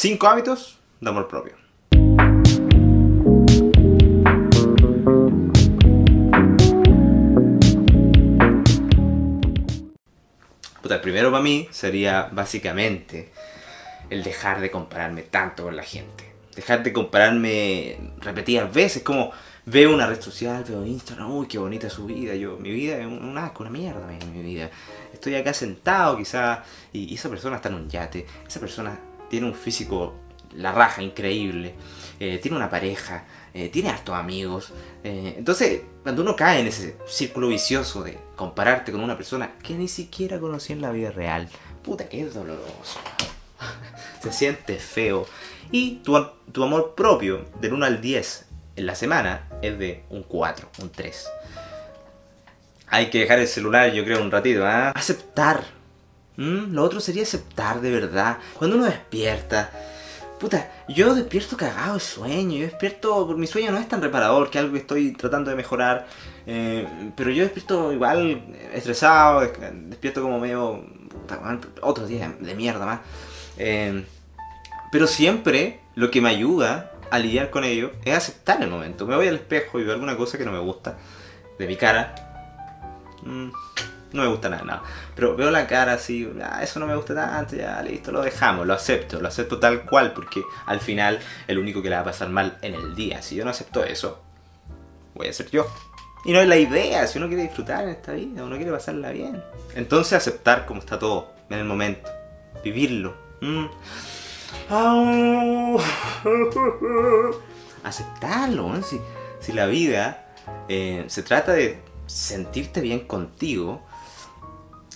5 hábitos de amor propio. El primero para mí sería básicamente el dejar de compararme tanto con la gente. Dejar de compararme repetidas veces, como veo una red social, veo Instagram, uy, qué bonita su vida, yo, mi vida es un asco, una mierda, mi, mi vida. Estoy acá sentado quizás y, y esa persona está en un yate, esa persona tiene un físico, la raja, increíble, eh, tiene una pareja, eh, tiene hartos amigos. eh, entonces, cuando uno cae en ese círculo vicioso de compararte con una persona que ni siquiera conocí en la vida real, puta, que es doloroso. Se siente feo. Y tu, tu amor propio, del 1 al 10 en la semana, es de un 4, un 3. Hay que dejar el celular, yo creo, un ratito, ¿ah? Aceptar. ¿Mm? Lo otro sería aceptar de verdad. Cuando uno despierta. Puta, yo despierto cagado de sueño. Yo despierto. Mi sueño no es tan reparador que algo que estoy tratando de mejorar. eh, pero yo despierto igual estresado. des- Despierto como medio. puta, otro día de mierda más. Eh, pero siempre lo que me ayuda a lidiar con ello es aceptar el momento. Me voy al espejo y veo alguna cosa que no me gusta de mi cara. Mm, no me gusta nada, nada. Pero veo la cara así, "Ah, eso no me gusta tanto, ya listo, lo dejamos, lo acepto, lo acepto tal cual, porque al final el único que le va a pasar mal en el día, si yo no acepto eso, voy a ser yo. Y no es la idea, si uno quiere disfrutar en esta vida, uno quiere pasarla bien. Entonces aceptar como está todo, en el momento, vivirlo. Mm. Aceptarlo, ¿no? si, si la vida eh, se trata de sentirte bien contigo,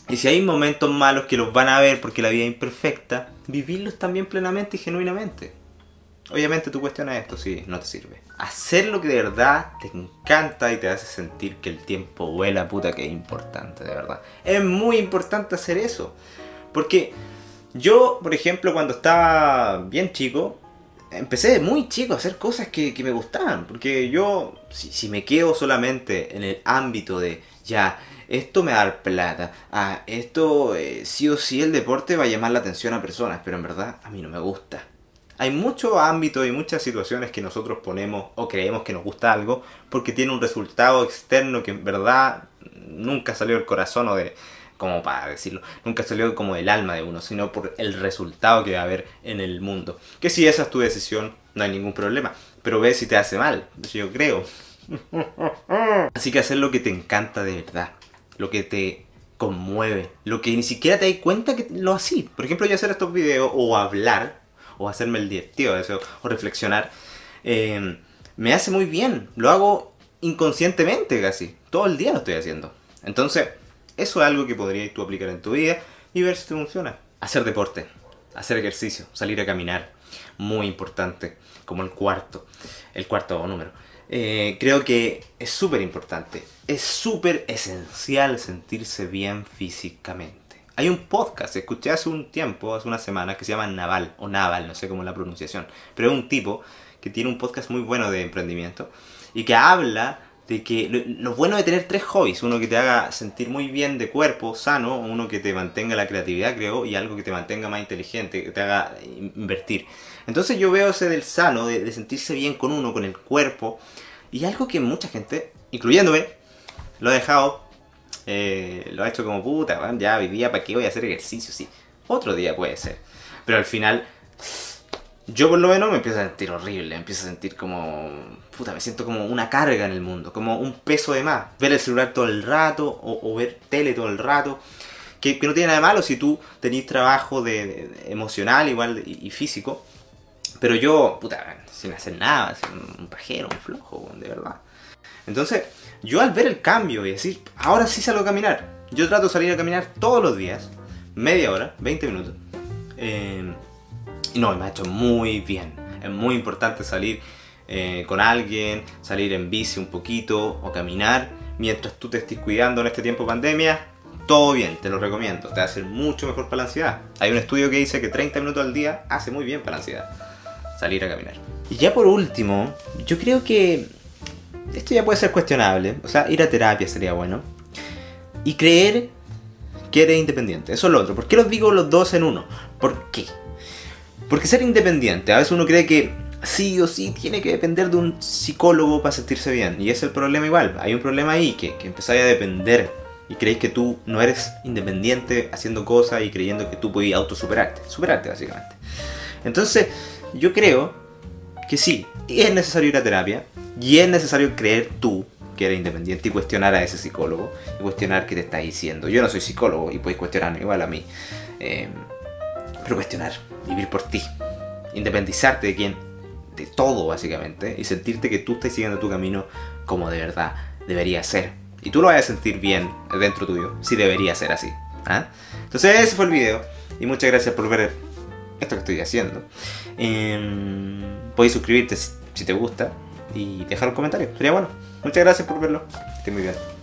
y si hay momentos malos que los van a ver porque la vida es imperfecta, vivirlos también plenamente y genuinamente. Obviamente tú cuestionas esto si no te sirve. Hacer lo que de verdad te encanta y te hace sentir que el tiempo vuela, puta, que es importante, de verdad. Es muy importante hacer eso. Porque yo, por ejemplo, cuando estaba bien chico, empecé de muy chico a hacer cosas que, que me gustaban. Porque yo, si, si me quedo solamente en el ámbito de, ya, esto me va a dar plata, ah, esto eh, sí o sí el deporte va a llamar la atención a personas, pero en verdad a mí no me gusta. Hay muchos ámbitos y muchas situaciones que nosotros ponemos o creemos que nos gusta algo porque tiene un resultado externo que en verdad nunca salió del corazón o de, como para decirlo, nunca salió como del alma de uno, sino por el resultado que va a haber en el mundo. Que si esa es tu decisión, no hay ningún problema, pero ve si te hace mal, yo creo. Así que hacer lo que te encanta de verdad, lo que te conmueve, lo que ni siquiera te das cuenta que lo así. Por ejemplo, yo hacer estos videos o hablar, o hacerme el divertido, eso, o reflexionar, eh, me hace muy bien. Lo hago inconscientemente casi. Todo el día lo estoy haciendo. Entonces, eso es algo que podrías tú aplicar en tu vida y ver si te funciona. Hacer deporte, hacer ejercicio, salir a caminar. Muy importante. Como el cuarto. El cuarto número. Eh, creo que es súper importante. Es súper esencial sentirse bien físicamente. Hay un podcast, escuché hace un tiempo, hace una semana, que se llama Naval, o Naval, no sé cómo es la pronunciación, pero es un tipo que tiene un podcast muy bueno de emprendimiento y que habla de que lo, lo bueno de tener tres hobbies, uno que te haga sentir muy bien de cuerpo, sano, uno que te mantenga la creatividad, creo, y algo que te mantenga más inteligente, que te haga invertir. Entonces yo veo ese del sano, de, sentirse bien con uno, con el cuerpo, y algo que mucha gente, incluyéndome, lo ha dejado eh, lo ha hecho como puta, ya hoy día para qué voy a hacer ejercicio, sí. Otro día puede ser. Pero al final, yo por lo menos me empiezo a sentir horrible, empiezo a sentir como, puta, me siento como una carga en el mundo, como un peso de más. Ver el celular todo el rato o, ver tele todo el rato. Que, no tiene nada de malo si tú tenés trabajo de, emocional igual y físico. Pero yo, puta, sin hacer nada, un pajero, un flojo, de verdad. Entonces, yo al ver el cambio y decir, ahora sí salgo a caminar, yo trato de salir a caminar todos los días, media hora, 20 minutos. eh, y no, me ha hecho muy bien. Es muy importante salir eh, con alguien, salir en bici un poquito o caminar mientras tú te estés cuidando en este tiempo de pandemia. Todo bien, te lo recomiendo. Te va a hacer mucho mejor para la ansiedad. Hay un estudio que dice que 30 minutos al día hace muy bien para la ansiedad. Salir a caminar. Y ya por último, yo creo que esto ya puede ser cuestionable. O sea, ir a terapia sería bueno. Y creer que eres independiente. Eso es lo otro. ¿Por qué los digo los dos en uno? ¿Por qué? Porque ser independiente, a veces uno cree que sí o sí tiene que depender de un psicólogo para sentirse bien. Y es el problema igual. Hay un problema ahí, que, que empezáis a depender y creéis que tú no eres independiente haciendo cosas y creyendo que tú puedes autosuperarte. Superarte, básicamente. Entonces, yo creo que sí, es necesario ir a terapia y es necesario creer tú que eres independiente y cuestionar a ese psicólogo y cuestionar qué te está diciendo. Yo no soy psicólogo y puedes cuestionarme igual a mí. Eh, pero cuestionar, vivir por ti, independizarte de quién, de todo básicamente, y sentirte que tú estás siguiendo tu camino como de verdad debería ser. Y tú lo vas a sentir bien dentro tuyo, si debería ser así. ¿ah? Entonces ese fue el video, y muchas gracias por ver esto que estoy haciendo. Eh, puedes suscribirte si, te gusta y dejar un comentario, sería bueno. Muchas gracias por verlo, esté muy bien.